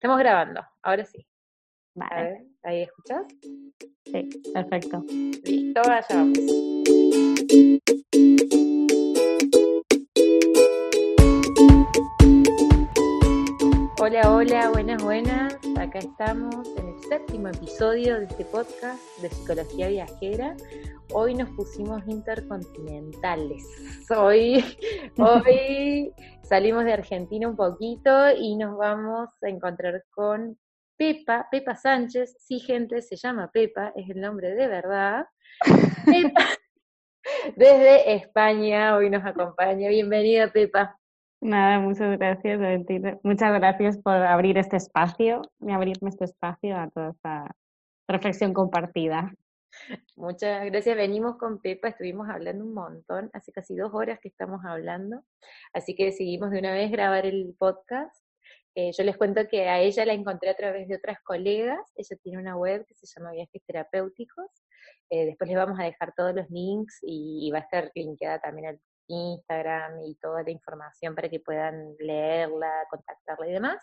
Estamos grabando, ahora sí. A Vale, ver, ¿ahí escuchas? sí, perfecto. Listo, allá vamos. Hola, hola, buenas, buenas. Acá estamos en el séptimo episodio de este podcast de Psicología Viajera. Hoy nos pusimos intercontinentales. Hoy, hoy salimos de Argentina un poquito y nos vamos a encontrar con Pepa, Pepa Sánchez. Sí, gente, se llama Pepa, es el nombre de verdad. Pepa, desde España, hoy nos acompaña. Bienvenida, Pepa. Nada, muchas gracias, Valentina. Muchas gracias por abrir este espacio y abrirme este espacio a toda esta reflexión compartida. Muchas gracias. Venimos con Pepa, estuvimos hablando un montón, hace casi dos horas que estamos hablando, así que decidimos de una vez grabar el podcast. Eh, yo les cuento que a ella la encontré a través de otras colegas, ella tiene una web que se llama Viajes Terapéuticos, Eh, después les vamos a dejar todos los links y, va a estar linkeada también al Instagram y toda la información para que puedan leerla, contactarla y demás.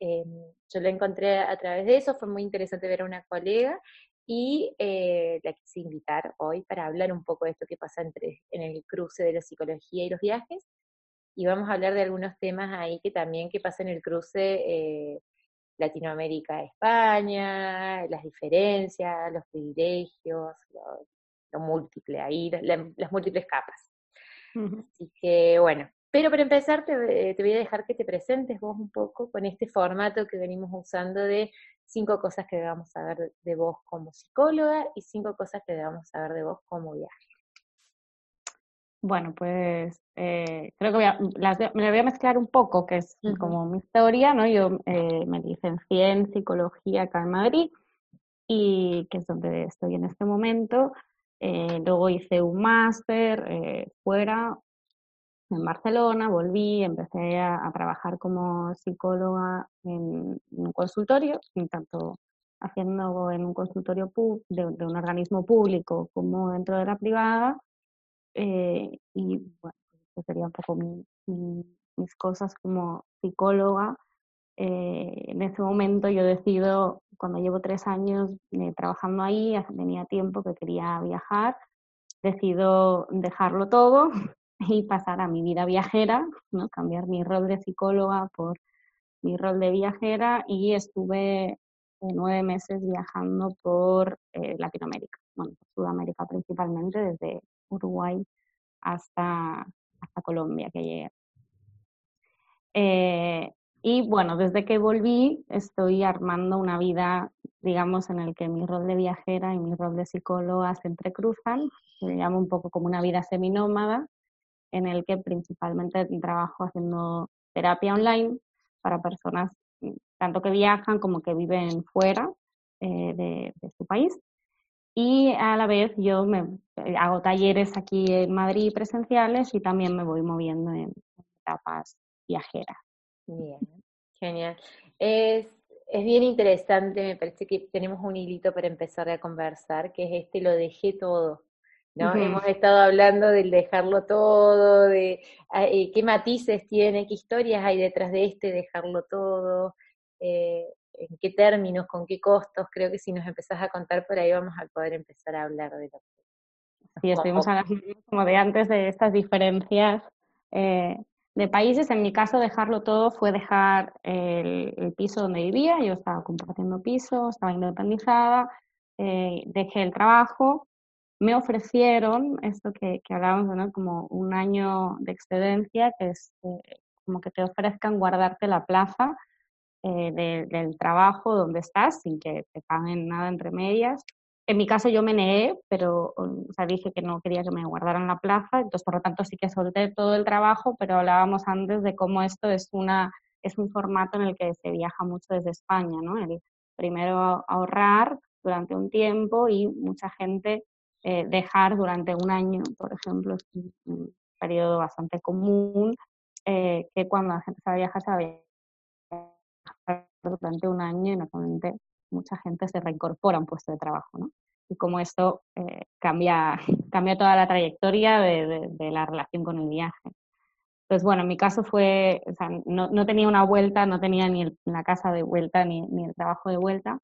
Eh, yo la encontré a través de eso, fue muy interesante ver a una colega y eh, la quise invitar hoy para hablar un poco de esto que pasa entre, en el cruce de la psicología y los viajes. Y vamos a hablar de algunos temas ahí que también que pasa en el cruce eh, Latinoamérica-España, las diferencias, los privilegios, lo, lo múltiple ahí, la- las múltiples capas. Así que bueno, pero para empezar te, te voy a dejar que te presentes vos un poco con este formato que venimos usando de cinco cosas que debamos saber de vos como psicóloga y cinco cosas que debamos saber de vos como viaje. Bueno, pues eh, creo que voy a, las, me las voy a mezclar un poco, que es como mi historia, ¿no? Yo eh, me licencié en psicología acá en Madrid y que es donde estoy en este momento. Eh, luego hice un máster eh, fuera, en Barcelona, volví, empecé a, trabajar como psicóloga en, un consultorio, tanto haciendo en un consultorio de, un organismo público como dentro de la privada. eh, y bueno, sería un poco mi- mi- mis cosas como psicóloga. Eh, en ese momento yo decido, cuando llevo tres años eh, trabajando ahí, tenía tiempo que quería viajar, decido dejarlo todo y pasar a mi vida viajera, ¿no? cambiar mi rol de psicóloga por mi rol de viajera y estuve eh, nueve meses viajando por eh, Latinoamérica, bueno, Sudamérica principalmente, desde Uruguay hasta, hasta Colombia que llegué. Eh, y bueno, desde que volví estoy armando una vida, digamos, en el que mi rol de viajera y mi rol de psicóloga se entrecruzan, se llama un poco como una vida seminómada, en el que principalmente trabajo haciendo terapia online para personas mm, tanto que viajan como que viven fuera eh, de, de su país. Y a la vez yo me eh, hago talleres aquí en Madrid presenciales y también me voy moviendo en etapas viajeras. Bien, genial. Es, es bien interesante, me parece que tenemos un hilito para empezar a conversar, que es este lo dejé todo, ¿no? Hemos estado hablando del dejarlo todo, de ah, eh, qué matices tiene, qué historias hay detrás de este dejarlo todo, eh, en qué términos, con qué costos. Creo que si nos empezás a contar por ahí vamos a poder empezar a hablar de lo que Sí, estuvimos hablando como de antes de estas diferencias eh, de países. En mi caso, dejarlo todo fue dejar el, el piso donde vivía. Yo estaba compartiendo piso, estaba independizada, dejé el trabajo. Me ofrecieron esto que, que hablábamos, ¿no? Como un año de excedencia, que es eh, como que te ofrezcan guardarte la plaza eh, de- del trabajo donde estás sin que te paguen nada entre medias. En mi caso yo me negué, pero o sea, dije que no quería que me guardaran la plaza, entonces por lo tanto sí que solté todo el trabajo, pero hablábamos antes de cómo esto es una es un formato en el que se viaja mucho desde España, ¿no? El primero ahorrar durante un tiempo y mucha gente eh, dejar durante un año, por ejemplo, es un, periodo bastante común, eh, que cuando la gente a viajar, a viajar durante un año y normalmente mucha gente se reincorpora a un puesto de trabajo, ¿no? Y como esto eh, cambia, cambia toda la trayectoria de, de, la relación con el viaje. Entonces, bueno, en mi caso fue, no, no tenía una vuelta, no tenía ni la casa de vuelta ni, ni el trabajo de vuelta,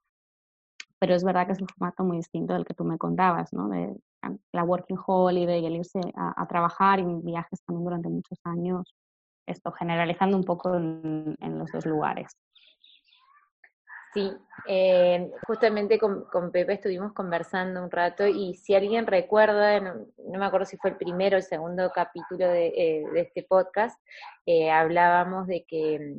pero es verdad que es un formato muy distinto del que tú me contabas, ¿no? De la working holiday, el irse a, trabajar y viajes también durante muchos años, esto generalizando un poco en, los dos lugares. Sí, eh, justamente con, Pepe estuvimos conversando un rato y si alguien recuerda, no, me acuerdo si fue el primero o el segundo capítulo de, eh, este podcast, eh, hablábamos de que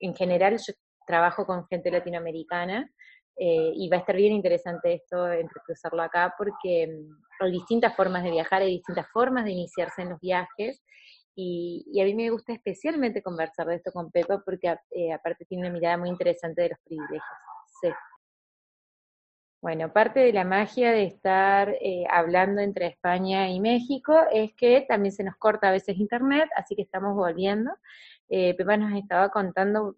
en general yo trabajo con gente latinoamericana eh, y va a estar bien interesante esto, cruzarlo acá, porque mm, hay distintas formas de viajar, hay distintas formas de iniciarse en los viajes, y, a mí me gusta especialmente conversar de esto con Pepa porque eh, aparte tiene una mirada muy interesante de los privilegios. Sí. Bueno, parte de la magia de estar eh, hablando entre España y México es que también se nos corta a veces internet, así que estamos volviendo. Pepa nos estaba contando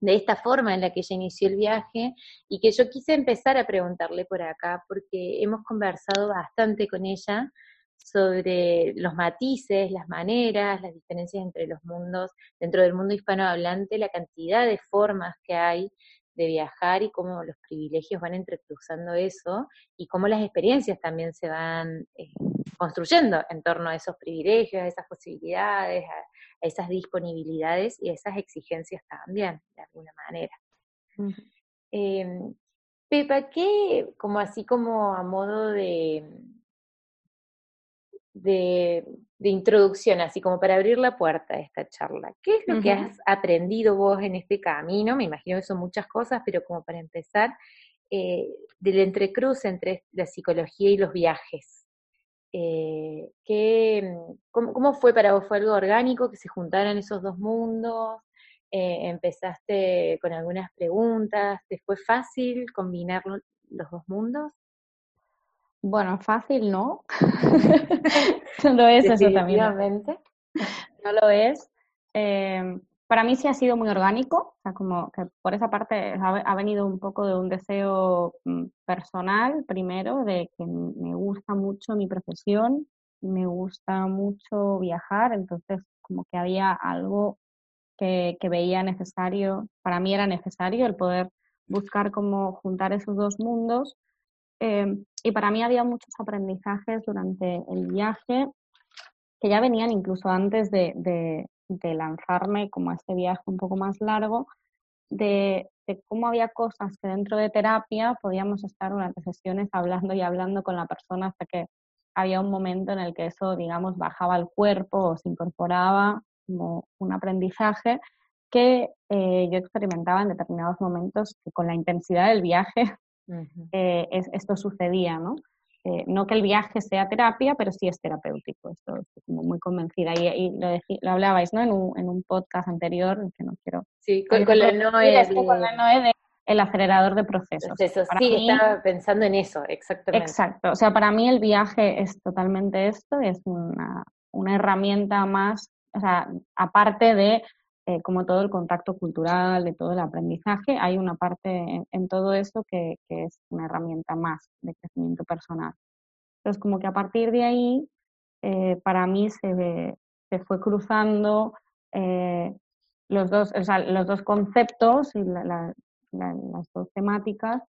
de esta forma en la que ella inició el viaje y que yo quise empezar a preguntarle por acá porque hemos conversado bastante con ella sobre los matices, las maneras, las diferencias entre los mundos, dentro del mundo hispanohablante, la cantidad de formas que hay de viajar y cómo los privilegios van entrecruzando eso y cómo las experiencias también se van eh, construyendo en torno a esos privilegios, a esas posibilidades, a, a, esas disponibilidades y a esas exigencias también, de alguna manera. Uh -huh. eh, Pepa, ¿qué, como así como a modo de, de, de, introducción, así como para abrir la puerta a esta charla. ¿Qué es lo uh -huh. que has aprendido vos en este camino? Me imagino que son muchas cosas, pero como para empezar, eh, del entrecruce entre la psicología y los viajes. Eh, ¿qué, cómo, cómo, fue para vos? ¿Fue algo orgánico que se juntaran esos dos mundos? Eh, ¿Empezaste con algunas preguntas? ¿Te fue fácil combinar los dos mundos? Bueno, fácil no. no lo es eso también. No lo es. Eh, para mí sí ha sido muy orgánico, o sea, como que por esa parte ha, ha, venido un poco de un deseo mm, personal, primero, de que me gusta mucho mi profesión, me gusta mucho viajar, entonces como que había algo que, que veía necesario, para mí era necesario el poder buscar cómo juntar esos dos mundos eh, y para mí había muchos aprendizajes durante el viaje que ya venían incluso antes de, lanzarme como a este viaje un poco más largo, de, cómo había cosas que dentro de terapia podíamos estar durante sesiones hablando y hablando con la persona hasta que había un momento en el que eso, digamos, bajaba al cuerpo o se incorporaba como un aprendizaje que eh, yo experimentaba en determinados momentos con la intensidad del viaje Uh -huh. eh, es, esto sucedía, ¿no? Eh, no que el viaje sea terapia, pero sí es terapéutico, esto estoy como muy convencida. Y, y lo, decí, lo, hablabais, ¿no? En un, en un, podcast anterior, que no quiero... Sí, con, con la Noé. De... Con la Noé de el acelerador de procesos. procesos. sí, mí, estaba pensando en eso, exactamente. Exacto, o sea, para mí el viaje es totalmente esto, es una, una herramienta más, o sea, aparte de eh, como todo el contacto cultural, de todo el aprendizaje, hay una parte en, en todo eso que, que, es una herramienta más de crecimiento personal. Entonces, como que a partir de ahí, eh, para mí se, se, fue cruzando eh, los, dos, o sea, los dos conceptos y la, la, la, las dos temáticas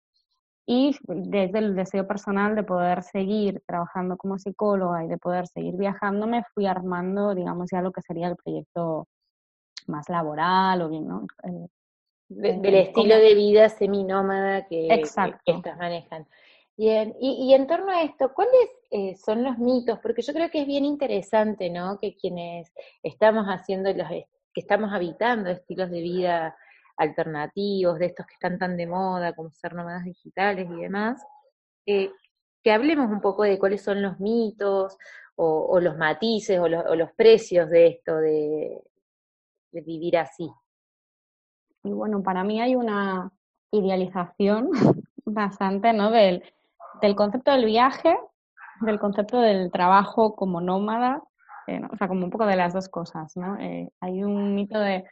y desde el deseo personal de poder seguir trabajando como psicóloga y de poder seguir viajando, me fui armando, digamos, ya lo que sería el proyecto más laboral o bien, ¿no? Eh, de, del estilo de vida seminómada que, Exacto. que estas manejan. Bien, y, y, en torno a esto, ¿cuáles eh, son los mitos? Porque yo creo que es bien interesante, ¿no? Que quienes estamos haciendo los, que estamos habitando estilos de vida alternativos, de estos que están tan de moda, como ser nómadas digitales y demás, eh, que hablemos un poco de cuáles son los mitos o, o los matices o, lo, o, los precios de esto, de, de vivir así. y bueno, para mí hay una idealización bastante, ¿no? Del, concepto del viaje, del concepto del trabajo como nómada, eh, o sea, como un poco de las dos cosas, ¿no? Eh, hay un mito de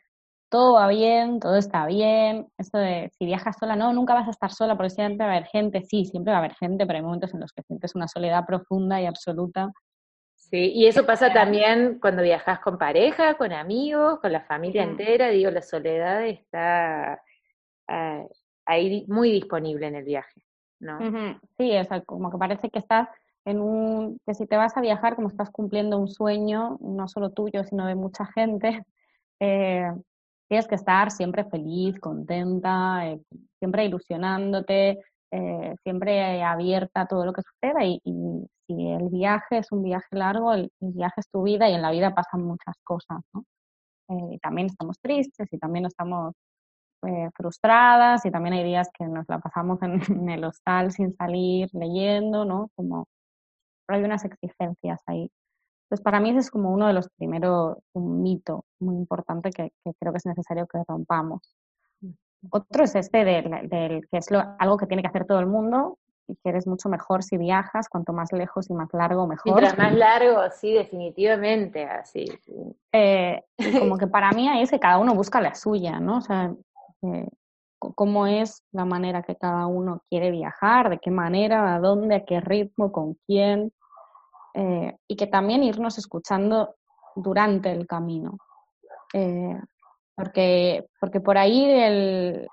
todo va bien, todo está bien, esto de si viajas sola, no, nunca vas a estar sola porque siempre va a haber gente, sí, siempre va a haber gente, pero hay momentos en los que sientes una soledad profunda y absoluta. Sí, y eso pasa también cuando viajas con pareja, con amigos, con la familia entera, digo, la soledad está ah, ahí muy disponible en el viaje, ¿no? Sí, o sea, como que parece que estás en un, que si te vas a viajar, como estás cumpliendo un sueño, no solo tuyo, sino de mucha gente, eh, tienes que estar siempre feliz, contenta, eh, siempre ilusionándote, eh, siempre abierta a todo lo que suceda y, si el viaje es un viaje largo, el, viaje es tu vida y en la vida pasan muchas cosas, ¿no? Eh, y también estamos tristes y también estamos frustradas y también hay días que nos la pasamos en, en, el hostal sin salir leyendo, ¿no? Como hay unas exigencias ahí. Entonces, para mí ese es como uno de los primeros, un mito muy importante que, creo que es necesario que rompamos. Otro es este del, que es algo que tiene que hacer todo el mundo y que eres mucho mejor si viajas, cuanto más lejos y más largo, mejor. Mientras más largo, sí, definitivamente, así. Eh, como que para mí es que cada uno busca la suya, ¿no? O sea, eh, cómo es la manera que cada uno quiere viajar, de qué manera, a dónde, a qué ritmo, con quién. Eh, y que también irnos escuchando durante el camino. Eh, porque, porque por ahí el,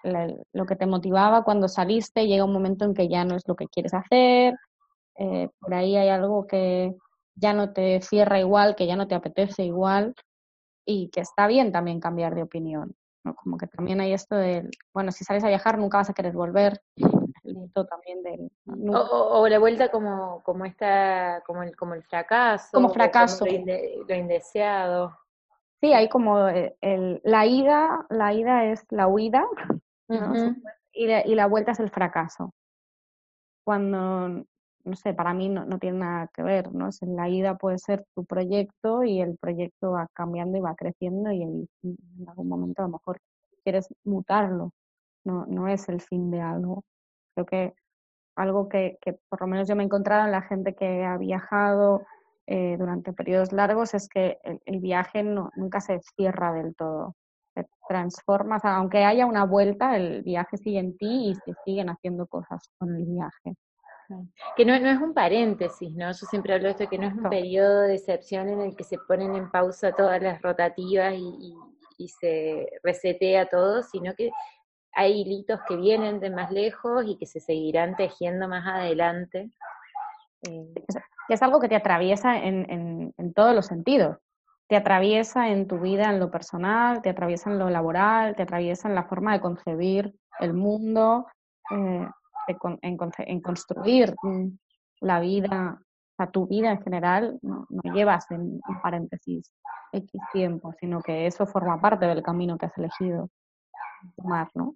lo que te motivaba cuando saliste llega un momento en que ya no es lo que quieres hacer, eh, por ahí hay algo que ya no te cierra igual, que ya no te apetece igual y que está bien también cambiar de opinión. ¿no? Como que también hay esto de, bueno, si sales a viajar nunca vas a querer volver, también del... O, la vuelta como, como esta, como el, como el fracaso. Como fracaso. lo, indeseado. Sí, hay como eh, el, la ida, la ida es la huida y, y, la vuelta es el fracaso. Cuando, no sé, para mí no, no tiene nada que ver, ¿no? En la ida puede ser tu proyecto y el proyecto va cambiando y va creciendo y en, en algún momento a lo mejor quieres mutarlo, no, no es el fin de algo. Creo que algo que, que, por lo menos yo me he encontrado en la gente que ha viajado eh, durante periodos largos es que el, viaje no, nunca se cierra del todo. Se transforma, aunque haya una vuelta, el viaje sigue en ti y se siguen haciendo cosas con el viaje. Que no, no es un paréntesis, ¿no? Yo siempre hablo de esto, que no es un periodo de excepción en el que se ponen en pausa todas las rotativas y, y se resetea todo, sino que hay hilitos que vienen de más lejos y que se seguirán tejiendo más adelante. Eh, es algo que te atraviesa en, todos los sentidos. Te atraviesa en tu vida, en lo personal, te atraviesa en lo laboral, te atraviesa en la forma de concebir el mundo, eh, en, construir la vida, o sea, tu vida en general, no, llevas en paréntesis X tiempo, sino que eso forma parte del camino que has elegido tomar, ¿no?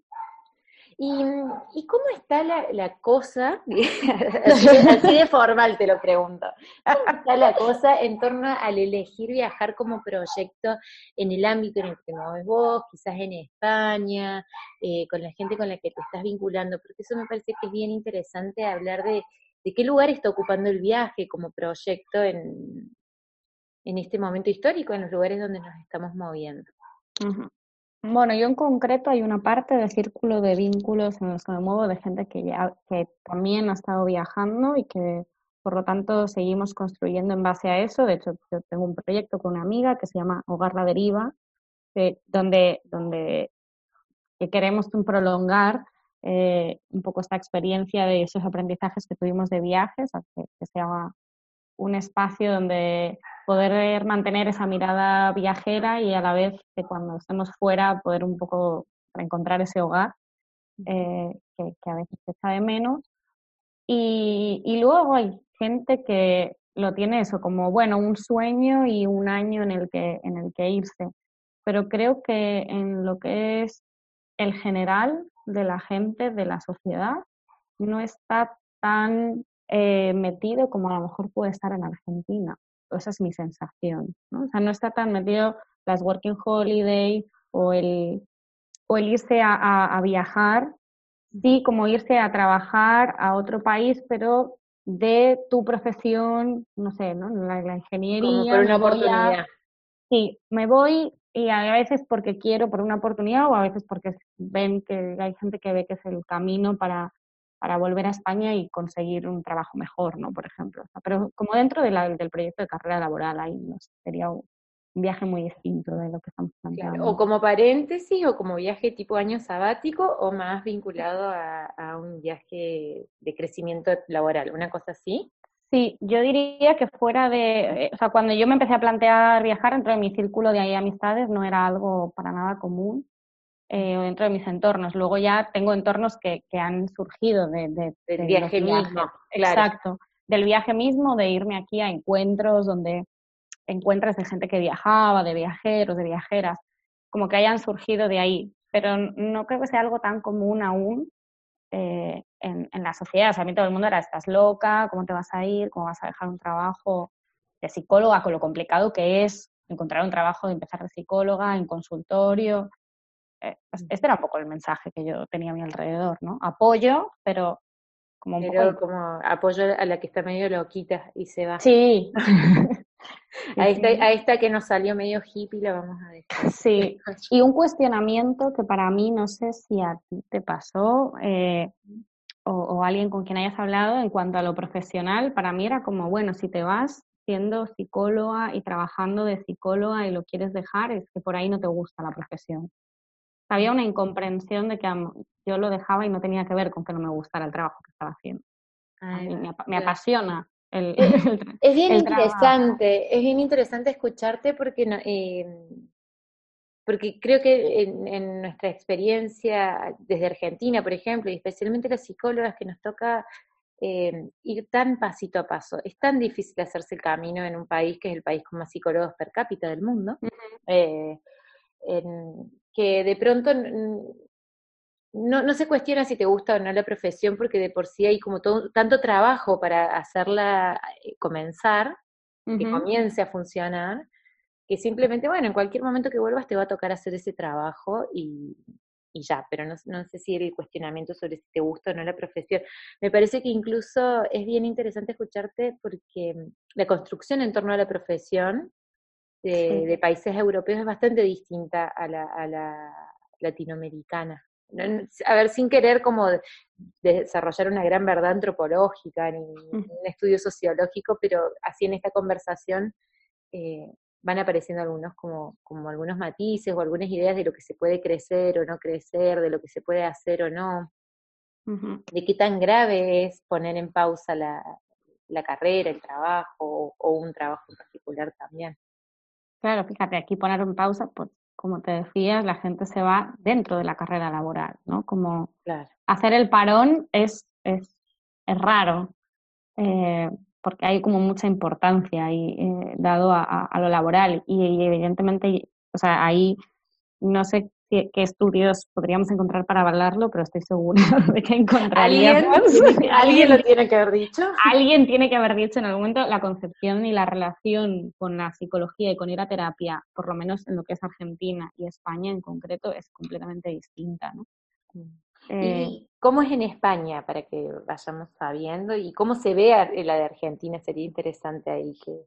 ¿Y, ¿Y, cómo está la, la cosa? así, de formal te lo pregunto. ¿Cómo está la cosa en torno al elegir viajar como proyecto en el ámbito en el que te mueves vos, quizás en España, eh, con la gente con la que te estás vinculando? Porque eso me parece que es bien interesante hablar de, de qué lugar está ocupando el viaje como proyecto en, en este momento histórico, en los lugares donde nos estamos moviendo. Bueno, yo en concreto hay una parte del círculo de vínculos en los que me muevo de gente que, ya, que también ha estado viajando y que por lo tanto seguimos construyendo en base a eso. De hecho, yo tengo un proyecto con una amiga que se llama Hogar La Deriva, donde, donde queremos prolongar eh, un poco esta experiencia de esos aprendizajes que tuvimos de viajes, que, que sea un espacio donde poder mantener esa mirada viajera y a la vez que cuando estemos fuera poder un poco reencontrar ese hogar eh, que, a veces se echa de menos. Y, y, luego hay gente que lo tiene eso como, bueno, un sueño y un año en el que, en el que irse. Pero creo que en lo que es el general de la gente, de la sociedad, no está tan eh, metido como a lo mejor puede estar en Argentina esa es mi sensación, ¿no? O sea, no está tan metido las working holiday o el, o el irse a, viajar, sí, como irse a trabajar a otro país, pero de tu profesión, no sé, ¿no? La, ingeniería. por una oportunidad. sí, me voy y a veces porque quiero, por una oportunidad, o a veces porque ven que hay gente que ve que es el camino para, para volver a España y conseguir un trabajo mejor, ¿no? Por ejemplo. pero como dentro de la, del proyecto de carrera laboral, ahí no sería un, viaje muy distinto de lo que estamos planteando. o como paréntesis, o como viaje tipo año sabático, o más vinculado a, un viaje de crecimiento laboral, una cosa así. Sí, yo diría que fuera de, eh, o sea, cuando yo me empecé a plantear viajar dentro de mi círculo de ahí amistades no era algo para nada común eh, dentro de mis entornos. Luego ya tengo entornos que, que han surgido de, del viaje mismo. Exacto, del viaje mismo, de irme aquí a encuentros donde encuentras de gente que viajaba, de viajeros, de viajeras, como que hayan surgido de ahí. Pero no creo que sea algo tan común aún eh, en, en, la sociedad. O sea, a mí todo el mundo era, estás loca, ¿cómo te vas a ir? ¿Cómo vas a dejar un trabajo de psicóloga con lo complicado que es encontrar un trabajo de empezar de psicóloga en consultorio? Eh, este era un poco el mensaje que yo tenía a mi alrededor, ¿no? Apoyo, pero como un pero como apoyo a la que está medio loquita y se va. Sí. a, esta, a esta que nos salió medio hippie la vamos a dejar. Sí, y un cuestionamiento que para mí no sé si a ti te pasó eh, o, o alguien con quien hayas hablado en cuanto a lo profesional, para mí era como, bueno, si te vas siendo psicóloga y trabajando de psicóloga y lo quieres dejar, es que por ahí no te gusta la profesión había una incomprensión de que yo lo dejaba y no tenía que ver con que no me gustara el trabajo que estaba haciendo. me, apasiona el, es bien interesante, es bien interesante escucharte porque em, porque creo que en, nuestra experiencia desde Argentina, por ejemplo, y especialmente las psicólogas que nos toca em, ir tan pasito a paso, es tan difícil hacerse el camino en un país que es el país con más psicólogos per cápita del mundo que de pronto no, no, se cuestiona si te gusta o no la profesión, porque de por sí hay como todo, tanto trabajo para hacerla eh, comenzar, que comience a funcionar, que simplemente, bueno, en cualquier momento que vuelvas te va a tocar hacer ese trabajo y, y ya, pero no, no, sé si el cuestionamiento sobre si te gusta o no la profesión. Me parece que incluso es bien interesante escucharte porque la construcción en torno a la profesión de, países europeos es bastante distinta a la, a la latinoamericana. A ver, sin querer como desarrollar una gran verdad antropológica ni un estudio sociológico, pero así en esta conversación eh, van apareciendo algunos como, como algunos matices o algunas ideas de lo que se puede crecer o no crecer, de lo que se puede hacer o no, de qué tan grave es poner en pausa la, la carrera, el trabajo o un trabajo en particular también. Claro, fíjate, aquí poner en pausa, pues como te decías, la gente se va dentro de la carrera laboral, ¿no? Como hacer el parón es, es, es raro, eh, porque hay como mucha importancia ahí eh, dado a, a, lo laboral y, y, evidentemente, o sea, ahí no sé qué, estudios podríamos encontrar para avalarlo, pero estoy segura de que encontraríamos. ¿Alguien, ¿Alguien lo tiene que haber dicho? Alguien tiene que haber dicho en algún momento la concepción y la relación con la psicología y con ir a terapia, por lo menos en lo que es Argentina y España en concreto, es completamente distinta, ¿no? ¿Y eh, cómo es en España, para que vayamos sabiendo? ¿Y cómo se ve la de Argentina? Sería interesante ahí que,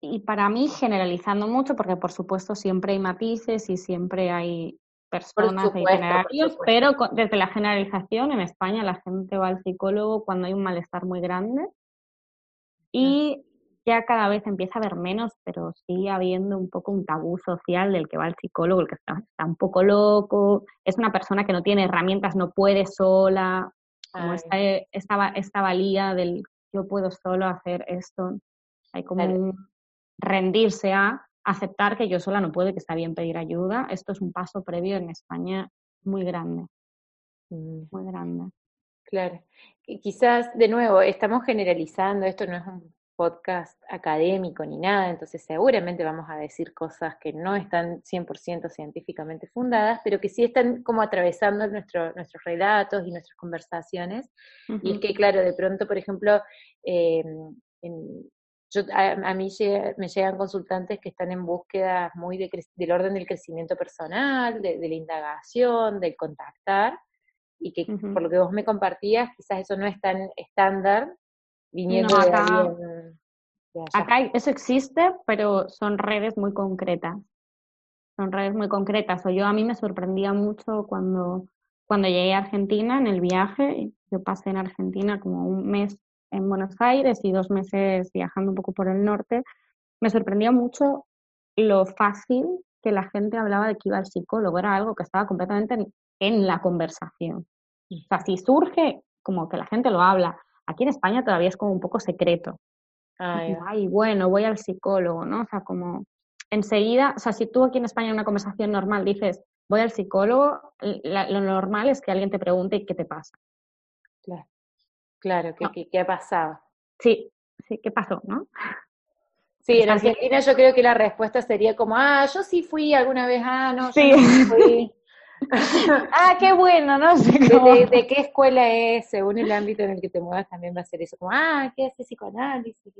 y para mí generalizando mucho, porque por supuesto siempre hay matices y siempre hay personas de itinerarios, pero desde la generalización en España la gente va al psicólogo cuando hay un malestar muy grande y ya cada vez empieza a haber menos, pero sigue habiendo un poco un tabú social del que va al psicólogo, el que está, un poco loco, es una persona que no tiene herramientas, no puede sola, como esta, esta, esta valía del yo puedo solo hacer esto. Hay como un, rendirse a aceptar que yo sola no puedo, que está bien pedir ayuda. Esto es un paso previo en España muy grande, mm. muy grande. Claro. quizás, de nuevo, estamos generalizando, esto no es un podcast académico ni nada, entonces seguramente vamos a decir cosas que no están 100% científicamente fundadas, pero que sí están como atravesando nuestro, nuestros relatos y nuestras conversaciones. Y es que, claro, de pronto, por ejemplo, eh, en, yo, a, mí me llegan consultantes que están en búsqueda muy del orden del crecimiento personal, de, la indagación, del contactar, y que por lo que vos me compartías, quizás eso no es tan estándar, viniendo de acá, Acá eso existe, pero son redes muy concretas. Son redes muy concretas. O yo a mí me sorprendía mucho cuando, cuando llegué a Argentina en el viaje. Yo pasé en Argentina como un mes en Buenos Aires y dos meses viajando un poco por el norte, me sorprendía mucho lo fácil que la gente hablaba de que iba al psicólogo. Era algo que estaba completamente en, la conversación. O sea, si surge, como que la gente lo habla. Aquí en España todavía es como un poco secreto. Ay, bueno, voy al psicólogo, ¿no? O sea, como enseguida, o sea, si tú aquí en España en una conversación normal dices, voy al psicólogo, lo normal es que alguien te pregunte qué te pasa. Claro. Claro, ¿qué, qué, ha pasado? Sí, sí, ¿qué pasó, no? Sí, en Argentina yo creo que la respuesta sería como, ah, yo sí fui alguna vez, ah, no, yo sí. fui. ah, qué bueno, ¿no? sé de, de, qué escuela es? Según el ámbito en el que te muevas también va a ser eso, como, ah, ¿qué hace psicoanálisis?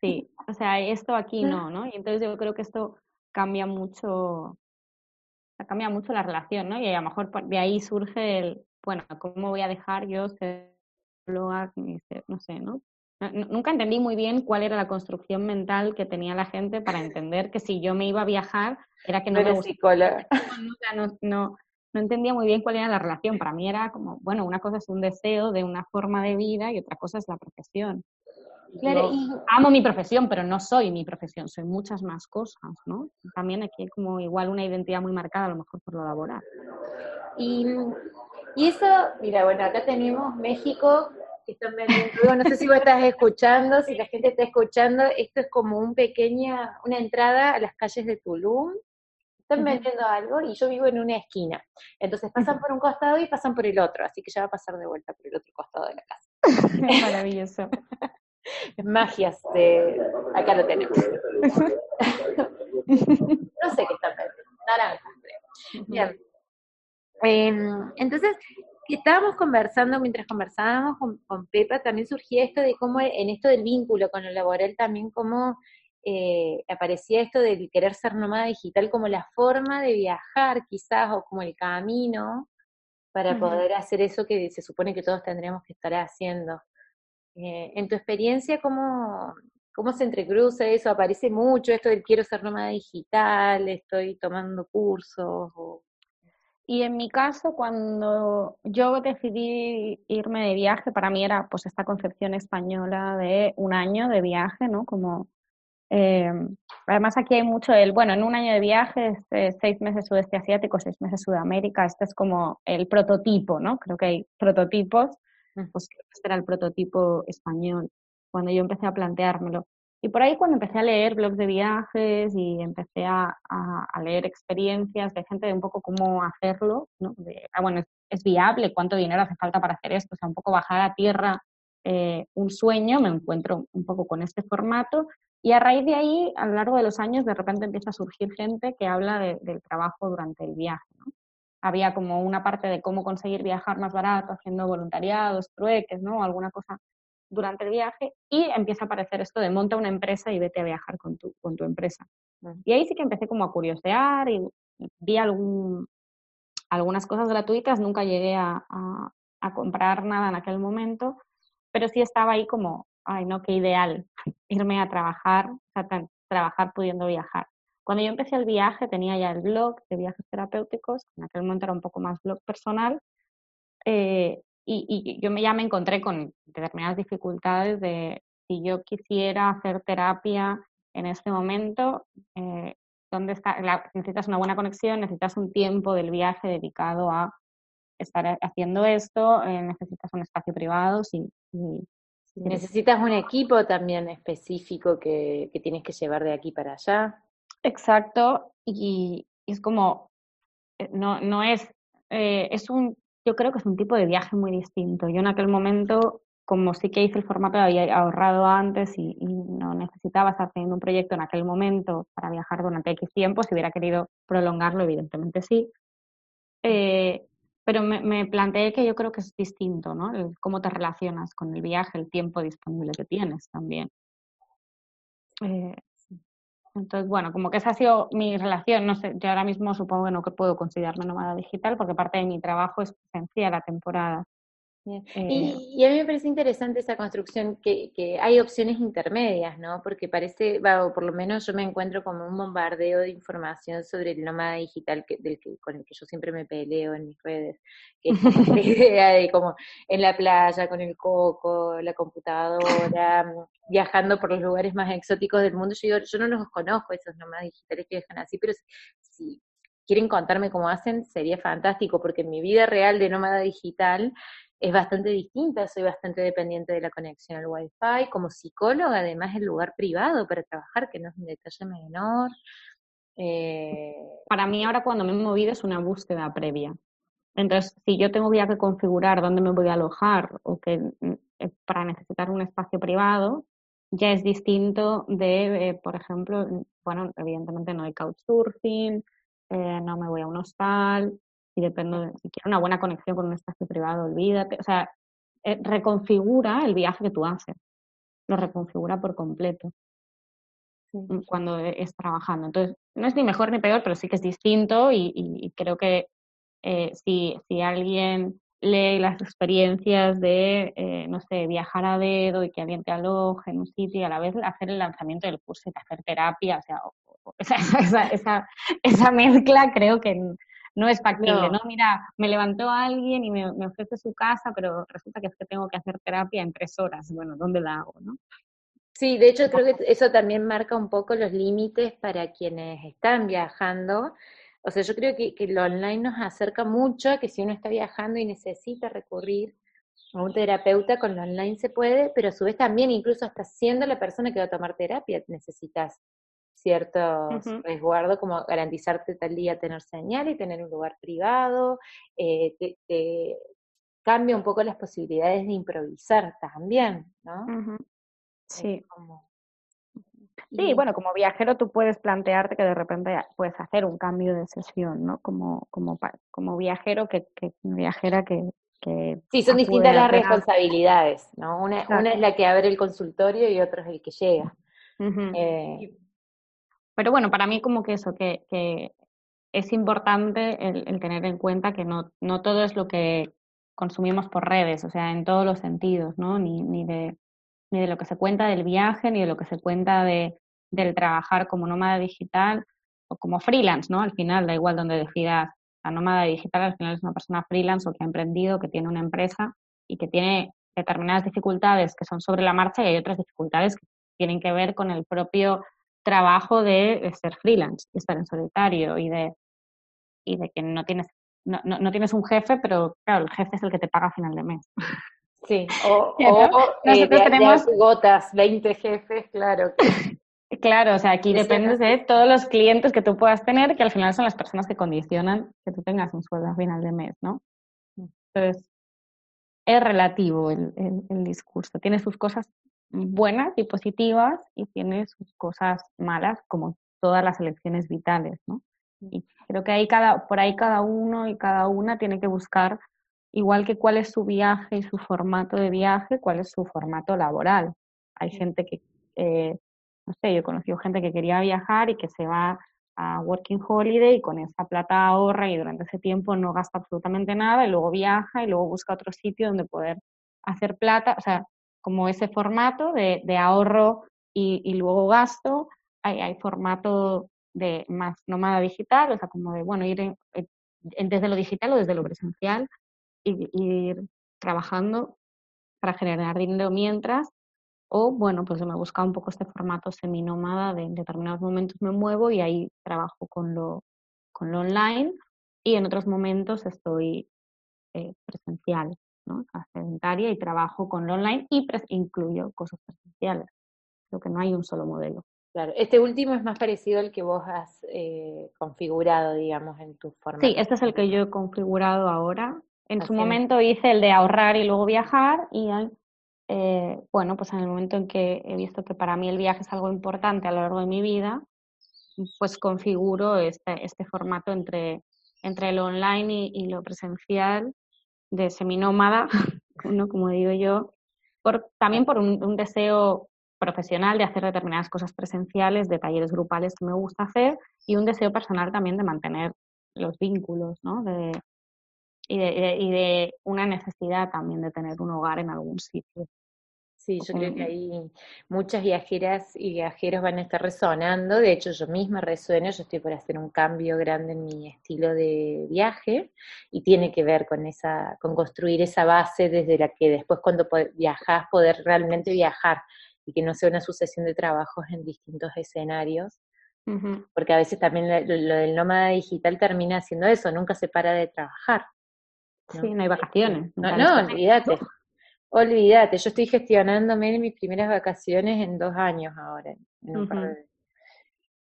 Sí, o sea, esto aquí no, ¿no? Y entonces yo creo que esto cambia mucho, cambia mucho la relación, ¿no? Y a lo mejor de ahí surge el, bueno, ¿cómo voy a dejar yo ser no sé, ¿no? Nunca entendí muy bien cuál era la construcción mental que tenía la gente para entender que si yo me iba a viajar era que no me gustaba. No, no, no, entendía muy bien cuál era la relación. Para mí era como, bueno, una cosa es un deseo de una forma de vida y otra cosa es la profesión. Claro, y... Amo mi profesión, pero no soy mi profesión, soy muchas más cosas, ¿no? También aquí hay como igual una identidad muy marcada, a lo mejor por lo laboral. Y, y eso, mira, bueno, acá tenemos México no sé si vos estás escuchando, si la gente está escuchando, esto es como un pequeña, una entrada a las calles de Tulum. Están vendiendo algo y yo vivo en una esquina. Entonces pasan por un costado y pasan por el otro, así que ya va a pasar de vuelta por el otro costado de la casa. Maravilloso. Magias de... Acá lo tenemos. no sé qué están vendiendo. Naranjas, Bien. Em, entonces, que estábamos conversando, mientras conversábamos con, Pepa, también surgía esto de cómo en esto del vínculo con lo laboral también cómo eh, aparecía esto del querer ser nómada digital como la forma de viajar quizás o como el camino para poder hacer eso que se supone que todos tendríamos que estar haciendo. Eh, en tu experiencia, ¿cómo, ¿cómo se entrecruza eso? ¿Aparece mucho esto del quiero ser nómada digital? ¿Estoy tomando cursos? O, y en mi caso, cuando yo decidí irme de viaje, para mí era pues esta concepción española de un año de viaje, ¿no? Como, eh, además aquí hay mucho el, bueno, en un año de viaje, este, seis meses sudeste asiático, seis meses Sudamérica, este es como el prototipo, ¿no? Creo que hay prototipos, pues este era el prototipo español, cuando yo empecé a planteármelo. Y por ahí cuando empecé a leer blogs de viajes y empecé a, a, leer experiencias de gente de un poco cómo hacerlo, ¿no? De, ah, bueno, es, viable, cuánto dinero hace falta para hacer esto, o sea, un poco bajar a tierra eh, un sueño, me encuentro un poco con este formato y a raíz de ahí, a lo largo de los años, de repente empieza a surgir gente que habla del trabajo durante el viaje, ¿no? Había como una parte de cómo conseguir viajar más barato, haciendo voluntariados, trueques, ¿no? Alguna cosa durante el viaje y empieza a aparecer esto de monta una empresa y vete a viajar con tu, con tu empresa. Y ahí sí que empecé como a curiosear y vi algún, algunas cosas gratuitas, nunca llegué a, a, comprar nada en aquel momento, pero sí estaba ahí como, ay no, qué ideal irme a trabajar, o sea, trabajar pudiendo viajar. Cuando yo empecé el viaje tenía ya el blog de viajes terapéuticos, en aquel momento era un poco más blog personal, eh, y, yo me, ya me encontré con determinadas dificultades de si yo quisiera hacer terapia en este momento, eh, ¿dónde está? necesitas una buena conexión, necesitas un tiempo del viaje dedicado a estar haciendo esto, eh, necesitas un espacio privado, sí, Necesitas un equipo también específico que, que, tienes que llevar de aquí para allá. Exacto, y, es como, eh, no, no es, es un yo creo que es un tipo de viaje muy distinto. Yo en aquel momento, como sí que hice el formato, había ahorrado antes y, no necesitaba estar un proyecto en aquel momento para viajar durante X tiempo. Si hubiera querido prolongarlo, evidentemente sí. Eh, pero me, planteé que yo creo que es distinto, ¿no? cómo te relacionas con el viaje, el tiempo disponible que tienes también. Eh, entonces, bueno, como que esa ha sido mi relación. No sé, yo ahora mismo supongo que no que puedo considerarme nómada digital porque parte de mi trabajo es presencial a temporada. Bien. Eh, Y, y a mí me parece interesante esa construcción que, que hay opciones intermedias, ¿no? Porque parece, o por lo menos yo me encuentro como un bombardeo de información sobre el nómada digital que, del que, con el que yo siempre me peleo en mis redes, que es la idea de como en la playa, con el coco, la computadora, mm, viajando por los lugares más exóticos del mundo. Yo digo, yo no los conozco, esos nómadas digitales que viajan así, pero si, quieren contarme cómo hacen, sería fantástico, porque mi vida real de nómada digital es bastante distinta, soy bastante dependiente de la conexión al Wi-Fi, como psicóloga además el lugar privado para trabajar, que no es un detalle menor. Eh, para mí ahora cuando me he movido es una búsqueda previa. Entonces, si yo tengo que configurar dónde me voy a alojar o que mm, eh, para necesitar un espacio privado, ya es distinto de, eh, por ejemplo, mm, bueno, evidentemente no hay couchsurfing, no me voy a un hostal, y dependo de, si quiero una buena conexión con un espacio privado, olvídate. O sea, eh, reconfigura el viaje que tú haces, lo reconfigura por completo mm, cuando e- es trabajando. Entonces, no es ni mejor ni peor, pero sí que es distinto y, y- y creo que eh, si, si alguien lee las experiencias de, eh, no sé, viajar a dedo y que alguien te aloje en un sitio y a la vez hacer el lanzamiento del curso y hacer terapia, o sea, o- o- esa, esa, esa, esa mezcla creo que no es factible, No. ¿no? Mira, me levantó alguien y me, me ofrece su casa, pero resulta que es que tengo que hacer terapia en tres horas. Bueno, ¿dónde la hago, no? Sí, de hecho creo que eso también marca un poco los límites para quienes están viajando. O sea, yo creo que, que lo online nos acerca mucho a que si uno está viajando y necesita recurrir a un terapeuta, con lo online se puede, pero a su vez también, incluso hasta siendo la persona que va a tomar terapia, necesitas ciertos Ujú. resguardos, como garantizarte tal día tener señal y tener un lugar privado, eh, te, te cambia un poco las posibilidades de improvisar también, ¿no? Sí. como- Sí, y- bueno, como viajero tú puedes plantearte que de repente puedes hacer un cambio de sesión, ¿no? Como, como, como viajero que, que viajera que, que Sí, son distintas las responsabilidades, ¿no? Una, una es la que abre el consultorio y otra es el que llega. Eh, Pero bueno, para mí como que eso, que, que es importante el, el tener en cuenta que no, no todo es lo que consumimos por redes, o sea, en todos los sentidos, ¿no? Ni, ni de, ni de lo que se cuenta del viaje, ni de lo que se cuenta de, del trabajar como nómada digital o como freelance, ¿no? Al final, da igual donde decidas, la nómada digital al final es una persona freelance o que ha emprendido, que tiene una empresa y que tiene determinadas dificultades que son sobre la marcha y hay otras dificultades que tienen que ver con el propio trabajo de, ser freelance, de estar en solitario y de, y de que no tienes, no, no, no tienes un jefe, pero claro, el jefe es el que te paga a final de mes. sí, o, eh, Nosotros tenemos- gotas, 20 jefes, claro. que- Claro, o sea, aquí Eso dependes de todos los clientes que tú puedas tener, que al final son las personas que condicionan que tú tengas un sueldo a final de mes, ¿no? Entonces, es relativo el, el, el discurso. Tiene sus cosas buenas y positivas y tiene sus cosas malas, como todas las elecciones vitales, ¿no? Y creo que ahí cada, por ahí cada uno y cada una tiene que buscar, igual que cuál es su viaje y su formato de viaje, cuál es su formato laboral. Hay gente que, eh, no sé, yo he conocido gente que quería viajar y que se va a Working Holiday y con esa plata ahorra y durante ese tiempo no gasta absolutamente nada y luego viaja y luego busca otro sitio donde poder hacer plata, o sea, como ese formato de, ahorro y, y luego gasto, hay, formato de más nómada digital, o sea, como de, bueno, ir en- en- desde lo digital o desde lo presencial y ir trabajando para generar dinero mientras, o bueno, pues me he buscado un poco este formato seminómada de en determinados momentos me muevo y ahí trabajo con lo, con lo online y en otros momentos estoy eh, presencial, ¿no? Sedentaria y trabajo con lo online y incluyo cosas presenciales. Creo que no hay un solo modelo. Claro, este último es más parecido al que vos has eh, configurado, digamos, en tu formato. Sí, este es el que yo he configurado ahora. En su Así es. momento hice el de ahorrar y luego viajar y eh, bueno, pues en el momento en que he visto que para mí el viaje es algo importante a lo largo de mi vida, pues configuro este, este formato entre, entre lo online y, y lo presencial de seminómada, ¿no? como digo yo, por, también por un, un deseo profesional de hacer determinadas cosas presenciales, de talleres grupales que me gusta hacer y un deseo personal también de mantener los vínculos, ¿no? De, y, de, y de una necesidad también de tener un hogar en algún sitio. Sí, yo creo que ahí muchas viajeras y viajeros van a estar resonando. De hecho, yo misma resueno, yo estoy por hacer un cambio grande en mi estilo de viaje y tiene que ver con esa, con construir esa base desde la que después cuando viajas poder realmente viajar y que no sea una sucesión de trabajos en distintos escenarios. Porque a veces también lo, del nómada digital termina haciendo eso, nunca se para de trabajar. Sí, no hay vacaciones. No, no, olvídate. Olvídate, yo estoy gestionándome en mis primeras vacaciones en dos años ahora.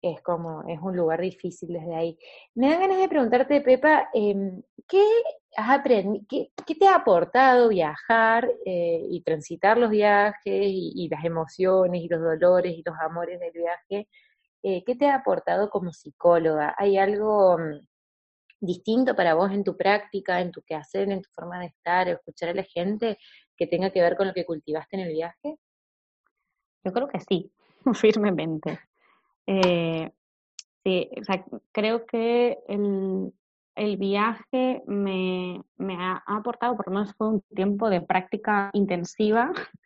Es como, es un lugar difícil desde ahí. Me da ganas de preguntarte, Pepa, em, ¿qué has aprendido, qué, te ha aportado viajar eh, y transitar los viajes y, las emociones y los dolores y los amores del viaje? Eh, ¿Qué te ha aportado como psicóloga? ¿Hay algo mm, distinto para vos en tu práctica, en tu quehacer, en tu forma de estar, escuchar a la gente que tenga que ver con lo que cultivaste en el viaje? Yo creo que sí, firmemente. Eh, sí, o sea, creo que el, viaje me, me, ha aportado, por lo menos fue un tiempo de práctica intensiva,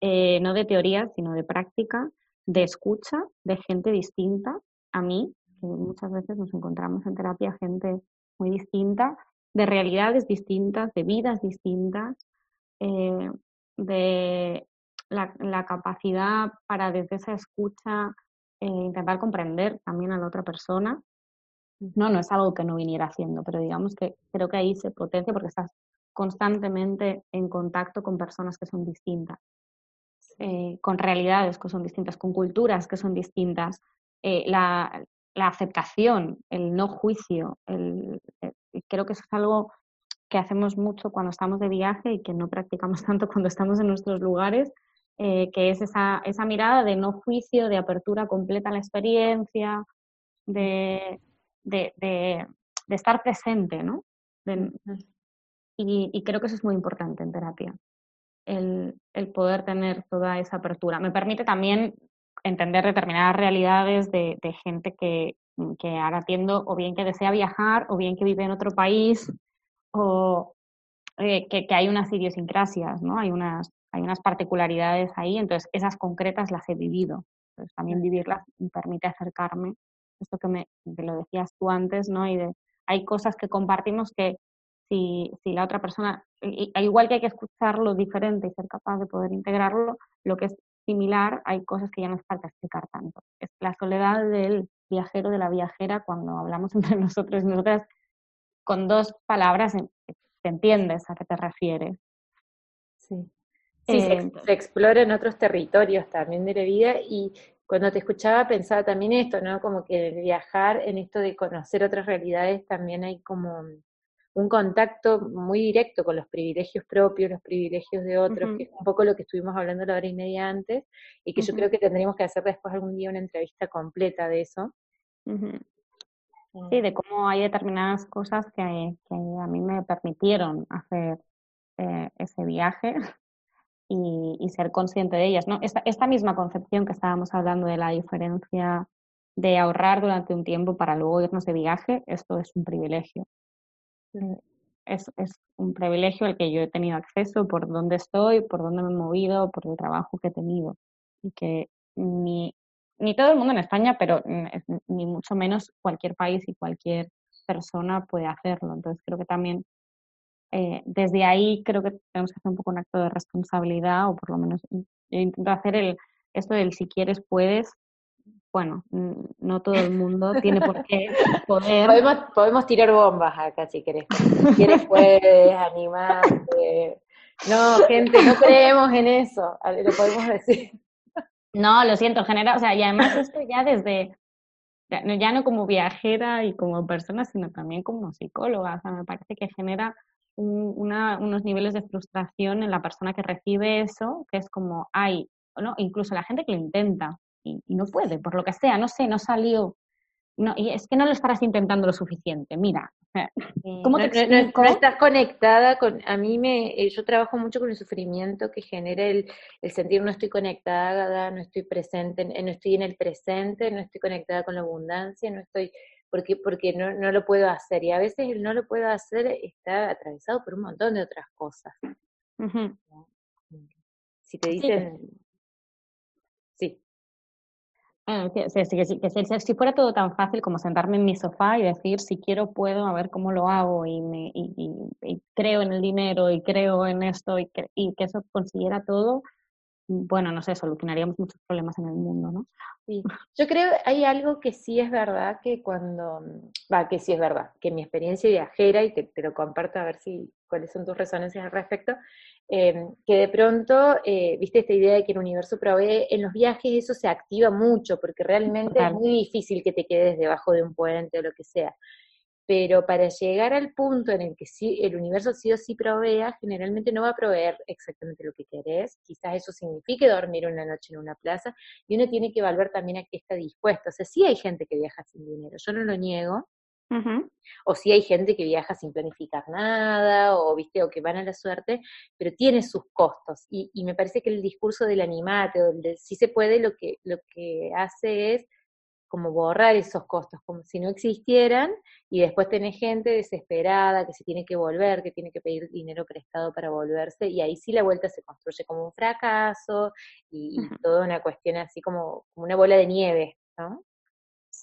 eh, no de teoría, sino de práctica, de escucha de gente distinta a mí, que muchas veces nos encontramos en terapia gente muy distinta, de realidades distintas, de vidas distintas, eh, de la, capacidad para desde esa escucha eh, intentar comprender también a la otra persona. No, no es algo que no viniera haciendo, pero digamos que creo que ahí se potencia porque estás constantemente en contacto con personas que son distintas, eh, con realidades que son distintas, con culturas que son distintas. la, la, aceptación, el no juicio, el, creo que eso es algo que hacemos mucho cuando estamos de viaje y que no practicamos tanto cuando estamos en nuestros lugares, eh, que es esa, esa mirada de no juicio, de apertura completa a la experiencia, de, de, de, estar presente, ¿no? y, y, creo que eso es muy importante en terapia, el, el poder tener toda esa apertura. Me permite también entender determinadas realidades de, de gente que, que ahora atiendo o bien que desea viajar o bien que vive en otro país o eh, que, hay unas idiosincrasias, ¿no? Hay unas, hay unas particularidades ahí, entonces esas concretas las he vivido. Entonces también vivirlas me permite acercarme, esto que, me, lo decías tú antes, ¿no? Y de, hay cosas que compartimos que si, si la otra persona, igual que hay que escucharlo diferente y ser capaz de poder integrarlo, lo que es similar, hay cosas que ya no falta explicar tanto. Es la soledad del viajero, de la viajera, cuando hablamos entre nosotros y nosotras, con dos palabras te entiendes a qué te refieres. Sí, sí se, eh, explora en otros territorios también de la vida y cuando te escuchaba pensaba también esto, ¿no? Como que viajar en esto de conocer otras realidades también hay como un contacto muy directo con los privilegios propios, los privilegios de otros, que es un poco lo que estuvimos hablando la hora y media antes, y que yo creo que tendríamos que hacer después algún día una entrevista completa de eso, Sí, de cómo hay determinadas cosas que, a mí me permitieron hacer eh, ese viaje y, ser consciente de ellas. ¿no? Esta, esta misma concepción que estábamos hablando de la diferencia de ahorrar durante un tiempo para luego irnos de viaje, esto es un privilegio. Es, es, un privilegio al que yo he tenido acceso por dónde estoy, por dónde me he movido, por el trabajo que he tenido. Y que mi, ni todo el mundo en España, pero ni mucho menos cualquier país y cualquier persona puede hacerlo. Entonces creo que también eh, desde ahí creo que tenemos que hacer un poco un acto de responsabilidad o por lo menos yo intento hacer el, esto del si quieres puedes. Bueno, no todo el mundo tiene por qué poder. Podemos, podemos tirar bombas acá si querés. Si quieres puedes, animarte. No, gente, no creemos en eso, lo podemos decir. No, lo siento, genera, o sea, y además esto ya desde, ya no como viajera y como persona, sino también como psicóloga, o sea, me parece que genera una, unos niveles de frustración en la persona que recibe eso, que es como, hay, ¿no? incluso la gente que lo intenta y, no puede, por lo que sea, no sé, no salió. No, y es que no lo estarás intentando lo suficiente, mira. ¿Cómo no, te no- no- estás conectada con, a mí me, eh, yo trabajo mucho con el sufrimiento que genera el, el sentir no estoy conectada, no estoy presente, eh, no estoy en el presente, no estoy conectada con la abundancia, no estoy, porque, porque no, no lo puedo hacer. Y a veces el no lo puedo hacer está atravesado por un montón de otras cosas. Si te dicen, sí, Ah, que, que sí, que si, fuera todo tan fácil como sentarme en mi sofá y decir si quiero puedo, a ver cómo lo hago y, me, y, y- y creo en el dinero y creo en esto y, que- y que eso consiguiera todo, bueno, no sé, solucionaríamos muchos problemas en el mundo, ¿no? Sí, yo creo hay algo que sí es verdad que cuando, va, que sí es verdad, que mi experiencia viajera, y te, te lo comparto a ver si cuáles son tus resonancias al respecto, eh, que de pronto, eh, viste esta idea de que el universo provee, en los viajes eso se activa mucho, porque realmente Total. es muy difícil que te quedes debajo de un puente o lo que sea. Pero para llegar al punto en el que sí, el universo sí o sí provea, generalmente no va a proveer exactamente lo que querés. Quizás eso signifique dormir una noche en una plaza, y uno tiene que evaluar también a qué está dispuesto. O sea, sí hay gente que viaja sin dinero, yo no lo niego, O sí hay gente que viaja sin planificar nada, o viste, o que van a la suerte, pero tiene sus costos. Y, y me parece que el discurso del animate o del sí se puede, lo que, lo que hace es como borrar esos costos, como si no existieran, y después tenés gente desesperada que se tiene que volver, que tiene que pedir dinero prestado para volverse, y ahí sí la vuelta se construye como un fracaso, y, toda una cuestión así como, como una bola de nieve, ¿no?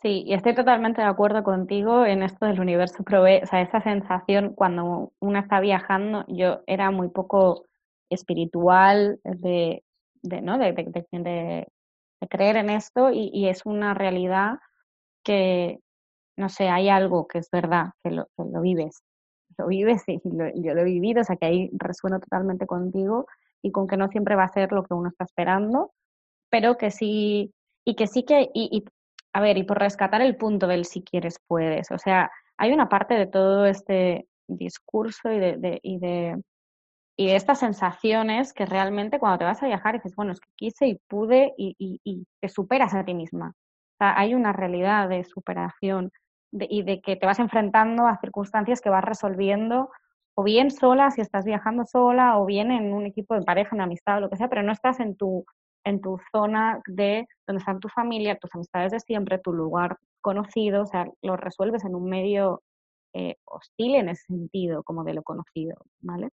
Sí, y estoy totalmente de acuerdo contigo en esto del universo provee, o sea, esa sensación cuando una está viajando, yo era muy poco espiritual de, de ¿no? De creer en esto y, y es una realidad que, no sé, hay algo que es verdad, que lo, que lo vives, lo vives y lo- yo lo he vivido, o sea, que ahí resueno totalmente contigo y con que no siempre va a ser lo que uno está esperando, pero que sí, y que sí que, y, y, a ver, y por rescatar el punto del si quieres puedes, o sea, hay una parte de todo este discurso y de, de- y de, y de estas sensaciones que realmente cuando te vas a viajar dices, bueno, es que quise y pude y, y, y te superas a ti misma. O sea, hay una realidad de superación de- y de que te vas enfrentando a circunstancias que vas resolviendo o bien sola si estás viajando sola o bien en un equipo de pareja, en amistad o lo que sea, pero no estás en tu en tu zona de donde está tu familia, tus amistades de siempre, tu lugar conocido, o sea, lo resuelves en un medio eh, hostil en ese sentido, como de lo conocido, ¿vale?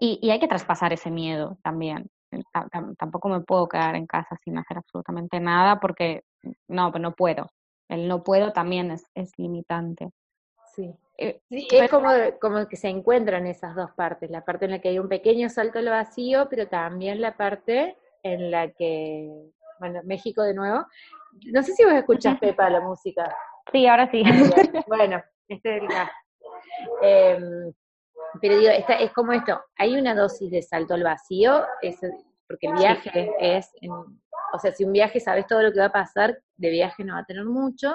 Y, y hay que traspasar ese miedo también. Eh, ta- tam- Tampoco me puedo quedar en casa sin hacer absolutamente nada porque no, pues no puedo. El no puedo también es, es limitante. Sí. Eh, Sí, pero- es como, como que se encuentran esas dos partes, la parte en la que hay un pequeño salto al vacío, pero también la parte en la que, bueno, México de nuevo. No sé si vos escuchás. Pepa, la música. Sí, ahora sí. Bueno, este es el. Em, pero digo, esta, es como esto, hay una dosis de salto al vacío, es- porque el viaje es, en- o sea, si un viaje sabes todo lo que va a pasar, de viaje no va a tener mucho,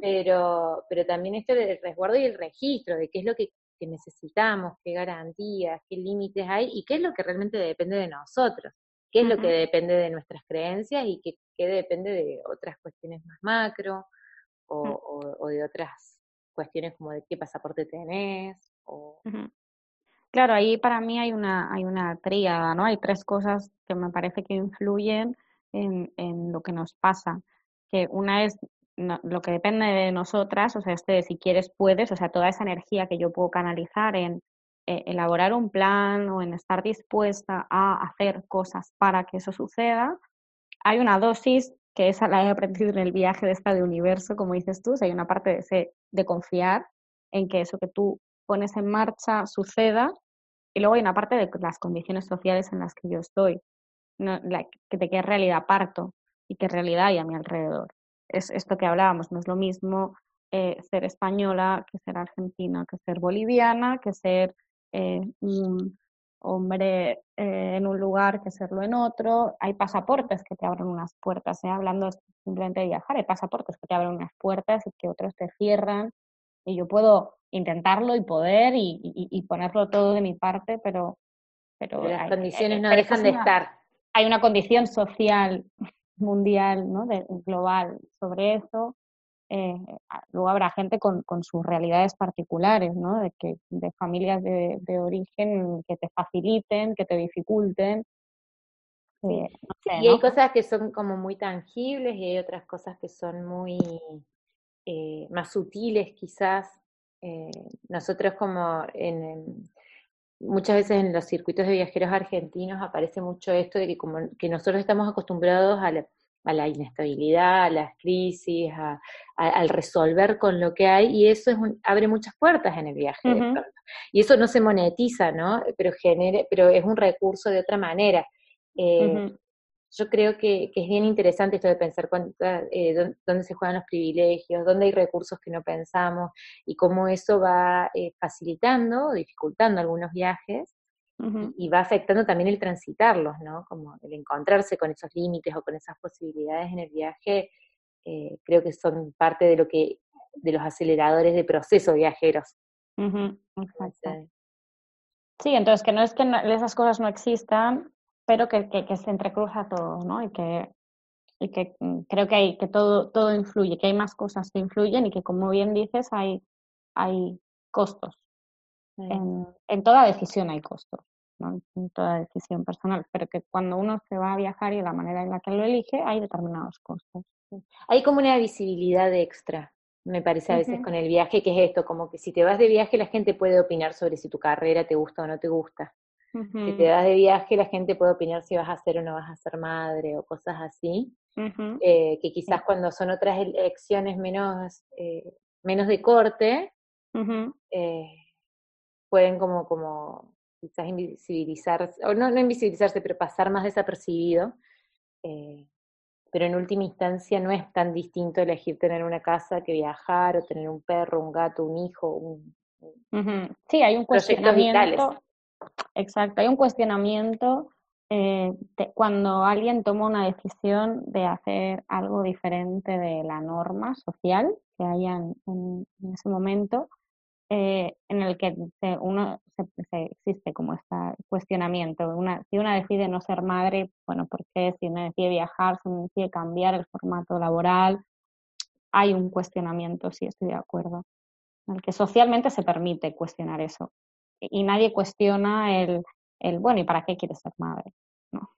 pero, pero también esto del resguardo y el registro, de qué es lo que, que necesitamos, qué garantías, qué límites hay y qué es lo que realmente depende de nosotros, qué es lo que depende de nuestras creencias y qué, qué depende de otras cuestiones más macro o, Mm. o- o de otras cuestiones como de qué pasaporte tenés. O. Claro, ahí para mí hay una, hay una tríada, ¿no? Hay tres cosas que me parece que influyen en, en lo que nos pasa. Que una es no- lo que depende de nosotras, o sea, este de si quieres puedes, o sea, toda esa energía que yo puedo canalizar en eh, elaborar un plan o en estar dispuesta a hacer cosas para que eso suceda. Hay una dosis que esa la he aprendido en el viaje de esta de universo, como dices tú, hay una parte de, de confiar en que eso que tú pones en marcha suceda y luego hay una parte de las condiciones sociales en las que yo estoy, no, la- que de qué realidad parto y qué realidad hay a mi alrededor. Es esto que hablábamos, no es lo mismo eh, ser española que ser argentina, que ser boliviana, que ser eh, un hombre eh, en un lugar que serlo en otro. Hay pasaportes que te abren unas puertas, ¿eh? hablando simplemente de viajar, hay pasaportes que te abren unas puertas y que otros te cierran. Y yo puedo intentarlo y poder y, y- y ponerlo todo de mi parte, pero... Pero, las hay- condiciones hay- no dejan de una- estar. hay una condición social mundial, ¿no? De, global sobre eso. Eh, luego habrá gente con, con, sus realidades particulares, ¿no? De, que, de familias de, de origen que te faciliten, que te dificulten. Eh, no sé, y hay cosas que son como muy tangibles y hay otras cosas que son muy eh, más sutiles quizás. Eh, nosotros como en, en, muchas veces en los circuitos de viajeros argentinos aparece mucho esto de que como que nosotros estamos acostumbrados a la, a la inestabilidad, a las crisis, a, a, al resolver con lo que hay, y eso es un, abre muchas puertas en el viaje. Uh -huh. Y eso no se monetiza, ¿no? Pero, genere, pero es un recurso de otra manera. Eh, uh -huh. Yo creo que, que, es bien interesante esto de pensar cuánta, eh, dónde, dónde, se juegan los privilegios, dónde hay recursos que no pensamos y cómo eso va eh, facilitando o dificultando algunos viajes Uh -huh. y va afectando también el transitarlos, ¿no? Como el encontrarse con esos límites o con esas posibilidades en el viaje, eh, creo que son parte de lo que, de los aceleradores de proceso viajeros. Uh -huh. Sí, entonces que no es que no, esas cosas no existan, pero que, que, que, se entrecruza todo, ¿no? Y que, y que mm, creo que hay, que todo, todo influye, que hay más cosas que influyen y que como bien dices, hay, hay costos en, en, toda decisión hay costos, ¿no? en toda decisión personal, pero que cuando uno se va a viajar y de la manera en la que lo elige, hay determinados costos. Hay como una visibilidad extra, me parece a veces uh -huh. con el viaje, que es esto, como que si te vas de viaje la gente puede opinar sobre si tu carrera te gusta o no te gusta. Uh -huh. Si te vas de viaje la gente puede opinar si vas a ser o no vas a ser madre o cosas así, uh -huh. eh, que quizás cuando son otras elecciones menos, eh, menos de corte, eh, pueden como, como quizás invisibilizarse, o no, no invisibilizarse, pero pasar más desapercibido. Eh, pero en última instancia no es tan distinto elegir tener una casa que viajar, o tener un perro, un gato, un hijo, un, uh -huh. Sí, hay un cuestionamiento. Exacto, hay un cuestionamiento eh, cuando alguien toma una decisión de hacer algo diferente de la norma social que haya en, en ese momento eh, en el que se, uno se, se, existe como este cuestionamiento. Una, si una decide no ser madre, bueno, ¿por qué? Si una decide viajar, si una decide cambiar el formato laboral, hay un cuestionamiento, sí, estoy de acuerdo. En el que socialmente se permite cuestionar eso. Y nadie cuestiona el, el bueno, ¿y para qué quieres ser madre? No.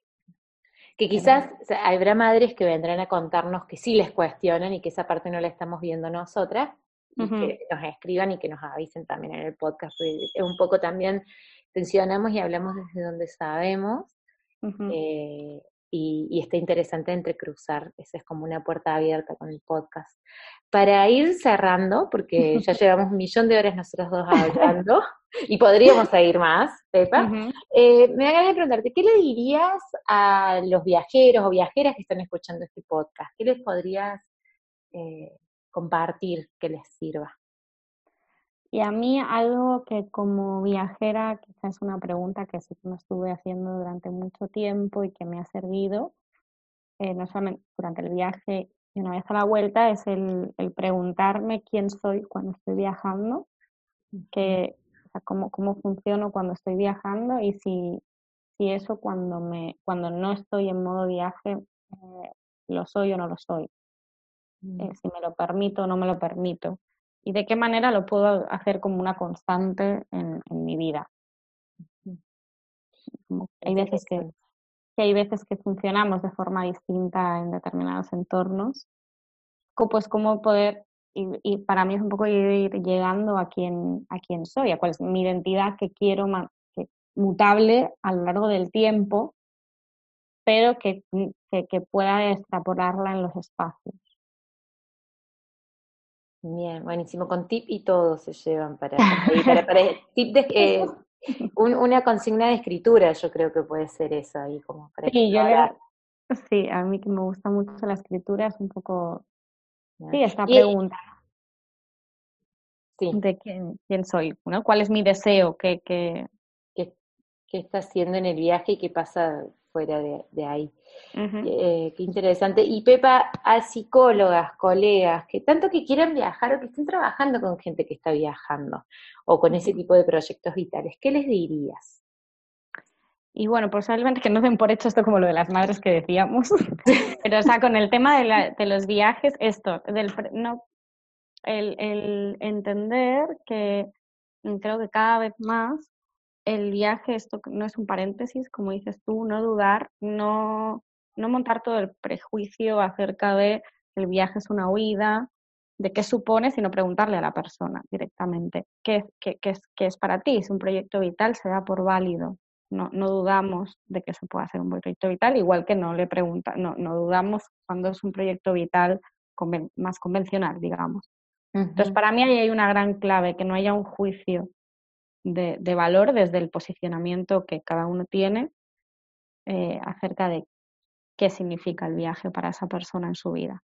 Que quizás habrá madres que vendrán a contarnos que sí les cuestionan y que esa parte no la estamos viendo nosotras, y uh -huh. que nos escriban y que nos avisen también en el podcast. Es un poco también tensionamos y hablamos desde donde sabemos. Uh -huh. eh, y, y, está interesante entrecruzar, esa es como una puerta abierta con el podcast. Para ir cerrando, porque ya llevamos un millón de horas nosotros dos hablando, y podríamos seguir más, Pepa, uh -huh. eh, me da ganas de preguntarte, ¿qué le dirías a los viajeros o viajeras que están escuchando este podcast? ¿Qué les podrías eh, compartir que les sirva. Y a mí algo que como viajera, quizás es una pregunta que sí que me estuve haciendo durante mucho tiempo y que me ha servido, eh, no solamente durante el viaje y una vez a la vuelta, es el, el preguntarme quién soy cuando estoy viajando, que, o sea, cómo, cómo funciono cuando estoy viajando y si, si eso cuando, me, cuando no estoy en modo viaje eh, lo soy o no lo soy eh, si me lo permito o no me lo permito, y de qué manera lo puedo hacer como una constante en, en mi vida. Como hay veces que, que, hay veces que funcionamos de forma distinta en determinados entornos, pues cómo poder, y, y para mí es un poco ir llegando a quién, a quién soy, a cuál es mi identidad que quiero que, mutable a lo largo del tiempo, pero que, que, que pueda extrapolarla en los espacios. Bien, buenísimo. Con tip y todo se llevan para, para, para tip de, eh, un, una consigna de escritura, yo creo que puede ser eso ahí como para sí, yo le, sí, a mí que me gusta mucho la escritura es un poco sí, esta y, pregunta sí. de quién, quién soy, ¿no? ¿Cuál es mi deseo? ¿Qué, qué... ¿Qué, qué está haciendo en el viaje y qué pasa fuera de, de ahí? Uh -huh. eh, qué interesante. Y Pepa, a psicólogas, colegas, que tanto que quieran viajar o que estén trabajando con gente que está viajando o con ese tipo de proyectos vitales, ¿qué les dirías? Y bueno, posiblemente que no den por hecho esto como lo de las madres que decíamos, pero o sea, con el tema de, la, de los viajes, esto, del, no, el, el entender que creo que cada vez más el viaje, esto no es un paréntesis, como dices tú, no dudar, no, no montar todo el prejuicio acerca de el viaje es una huida, de qué supone, sino preguntarle a la persona directamente qué, qué, qué, es, qué es para ti. Si un proyecto vital se da por válido, no, no dudamos de que se pueda hacer un proyecto vital, igual que no le pregunta, no, no dudamos cuando es un proyecto vital más convencional, digamos. Entonces, para mí ahí hay una gran clave, que no haya un juicio de, de valor desde el posicionamiento que cada uno tiene eh, acerca de qué significa el viaje para esa persona en su vida.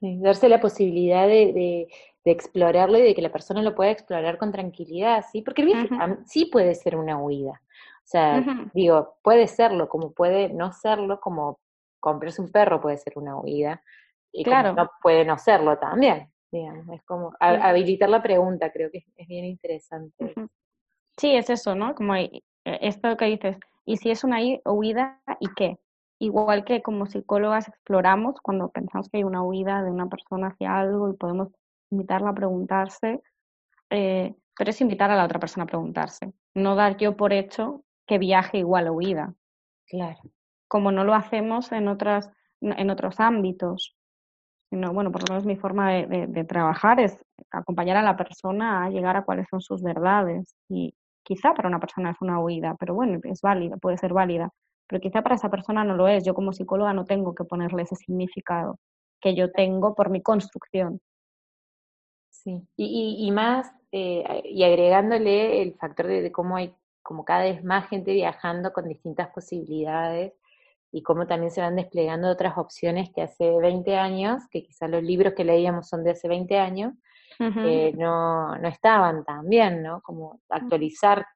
Sí, darse la posibilidad de, de, de, explorarlo y de que la persona lo pueda explorar con tranquilidad, ¿sí? Porque el viaje uh -huh. sí puede ser una huida. O sea, uh -huh. digo, puede serlo, como puede no serlo, como comprarse un perro puede ser una huida. Y claro. no puede no serlo también. Digamos, es como habilitar la pregunta, creo que es, es bien interesante. Uh -huh. Sí, es eso, ¿no? Como eh, esto que dices, ¿y si es una huida y qué? Igual que como psicólogas exploramos cuando pensamos que hay una huida de una persona hacia algo y podemos invitarla a preguntarse, eh, pero es invitar a la otra persona a preguntarse, no dar yo por hecho que viaje igual a huida. Claro. Como no lo hacemos en, otras, en otros ámbitos. Sino, bueno, por lo menos mi forma de, de, trabajar es acompañar a la persona a llegar a cuáles son sus verdades. Y quizá para una persona es una huida, pero bueno, es válida, puede ser válida pero quizá para esa persona no lo es. Yo como psicóloga no tengo que ponerle ese significado que yo tengo por mi construcción. Sí, y, y, y más, eh, y agregándole el factor de, de, cómo hay como cada vez más gente viajando con distintas posibilidades y cómo también se van desplegando otras opciones que hace 20 años, que quizás los libros que leíamos son de hace 20 años, uh -huh. eh, no, no estaban tan bien, ¿no? Como actualizar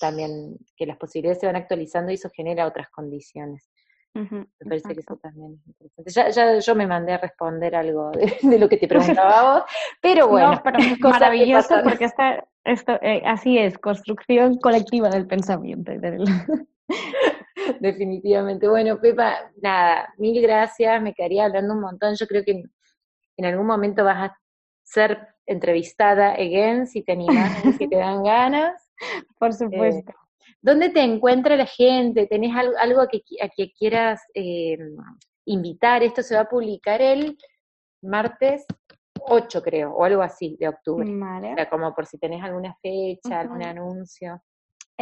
también que las posibilidades se van actualizando y eso genera otras condiciones. Uh -huh, me parece exacto. que eso también es interesante. Ya, ya, yo me mandé a responder algo de, de lo que te preguntaba vos, pero bueno. No, pero maravilloso porque esta, esto, eh, así es, construcción colectiva del pensamiento. Definitivamente. Bueno, Pepa, nada, mil gracias, me quedaría hablando un montón. Yo creo que en algún momento vas a ser entrevistada again si te animas, si te dan ganas. Por supuesto. Eh, ¿Dónde te encuentra la gente? ¿Tenés algo, algo a, que, a que quieras eh, invitar? Esto se va a publicar el martes 8, creo, o algo así, de octubre. Vale. O sea, como por si tenés alguna fecha, uh -huh. algún anuncio.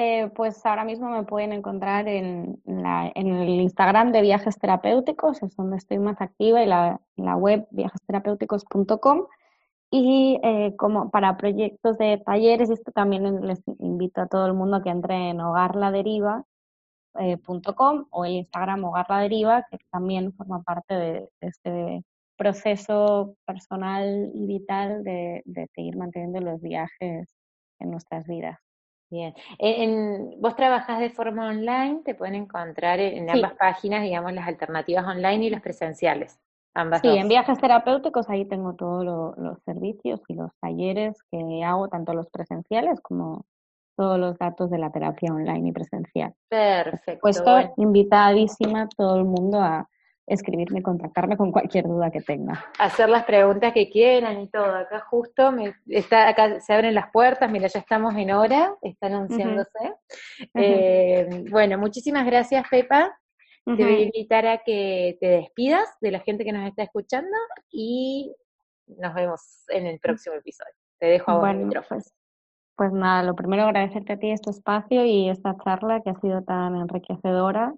Eh, pues ahora mismo me pueden encontrar en, la, en, el Instagram de Viajes Terapéuticos, es donde estoy más activa, y la, la web viajesterapéuticos.com. Y eh, como para proyectos de talleres, esto también les invito a todo el mundo a que entre en hogarladeriva.com eh, o el Instagram Hogar La Deriva, que también forma parte de, de este proceso personal y vital de, de, seguir manteniendo los viajes en nuestras vidas. Bien. En, vos trabajas de forma online, te pueden encontrar en, en ambas sí. páginas, digamos, las alternativas online y las presenciales. Ambas sí, dos. en viajes terapéuticos ahí tengo todos lo, los servicios y los talleres que hago, tanto los presenciales como todos los datos de la terapia online y presencial. Perfecto. Pues bueno. invitadísima todo el mundo a escribirme, contactarme con cualquier duda que tenga. Hacer las preguntas que quieran y todo. Acá justo me, está, acá se abren las puertas, mira, ya estamos en hora, está anunciándose. Uh -huh. eh, bueno, muchísimas gracias, Pepa. Uh -huh. Te voy a invitar a que te despidas de la gente que nos está escuchando y nos vemos en el próximo episodio. Te dejo a bueno, Pues, pues nada, lo primero agradecerte a ti este espacio y esta charla que ha sido tan enriquecedora.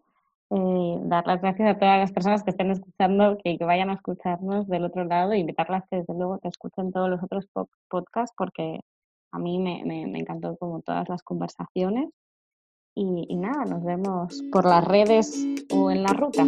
Eh, dar las gracias a todas las personas que estén escuchando, que, vayan a escucharnos del otro lado e invitarlas que desde luego que escuchen todos los otros podcasts porque a mí me encantó como todas las conversaciones y, y nada, nos vemos por las redes o en la ruta.